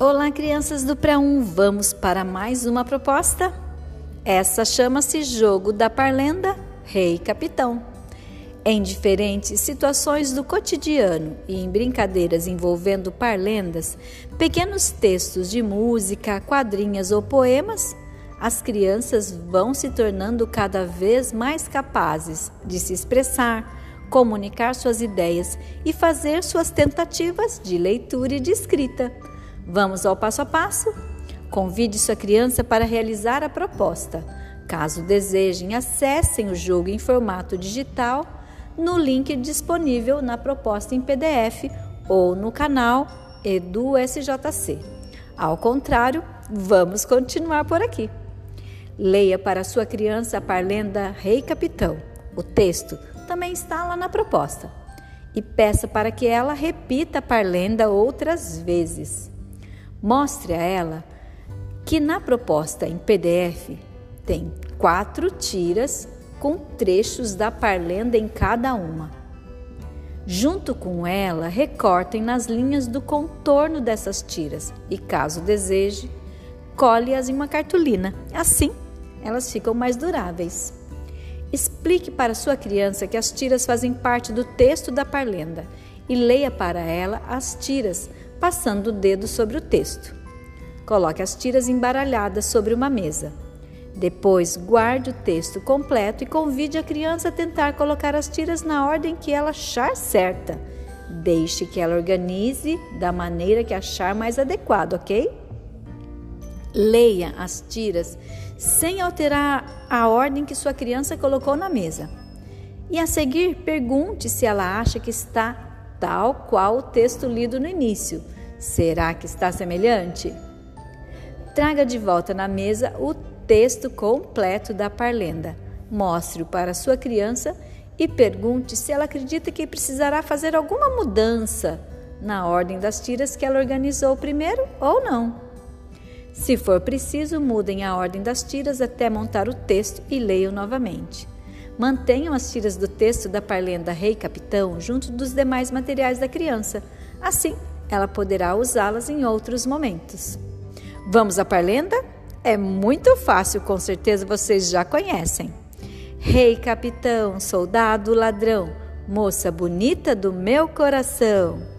Olá, crianças do Pré-1, vamos para mais uma proposta? Essa chama-se Jogo da Parlenda Rei Capitão. Em diferentes situações do cotidiano e em brincadeiras envolvendo parlendas, pequenos textos de música, quadrinhas ou poemas, as crianças vão se tornando cada vez mais capazes de se expressar, comunicar suas ideias e fazer suas tentativas de leitura e de escrita Vamos ao passo a passo? Convide sua criança para realizar a proposta. Caso desejem, acessem o jogo em formato digital no link disponível na proposta em PDF ou no canal EduSJC. Ao contrário, vamos continuar por aqui. Leia para sua criança a parlenda Rei Capitão. O texto também está lá na proposta. E peça para que ela repita a parlenda outras vezes. Mostre a ela que na proposta em PDF tem quatro tiras com trechos da parlenda em cada uma. Junto com ela, recortem nas linhas do contorno dessas tiras e, caso deseje, cole-as em uma cartolina. Assim, elas ficam mais duráveis. Explique para sua criança que as tiras fazem parte do texto da parlenda e leia para ela as tiras passando o dedo sobre o texto. Coloque as tiras embaralhadas sobre uma mesa. Depois, guarde o texto completo e convide a criança a tentar colocar as tiras na ordem que ela achar certa. Deixe que ela organize da maneira que achar mais adequado, ok? Leia as tiras sem alterar a ordem que sua criança colocou na mesa. E a seguir, pergunte se ela acha que está tal qual o texto lido no início. Será que está semelhante? Traga de volta na mesa o texto completo da parlenda. Mostre-o para sua criança e pergunte se ela acredita que precisará fazer alguma mudança na ordem das tiras que ela organizou primeiro ou não. Se for preciso, mudem a ordem das tiras até montar o texto e leiam novamente. Mantenham as tiras do texto da parlenda Rei Capitão junto dos demais materiais da criança. Assim, ela poderá usá-las em outros momentos. Vamos à parlenda? É muito fácil, com certeza vocês já conhecem. Rei capitão, soldado ladrão, moça bonita do meu coração.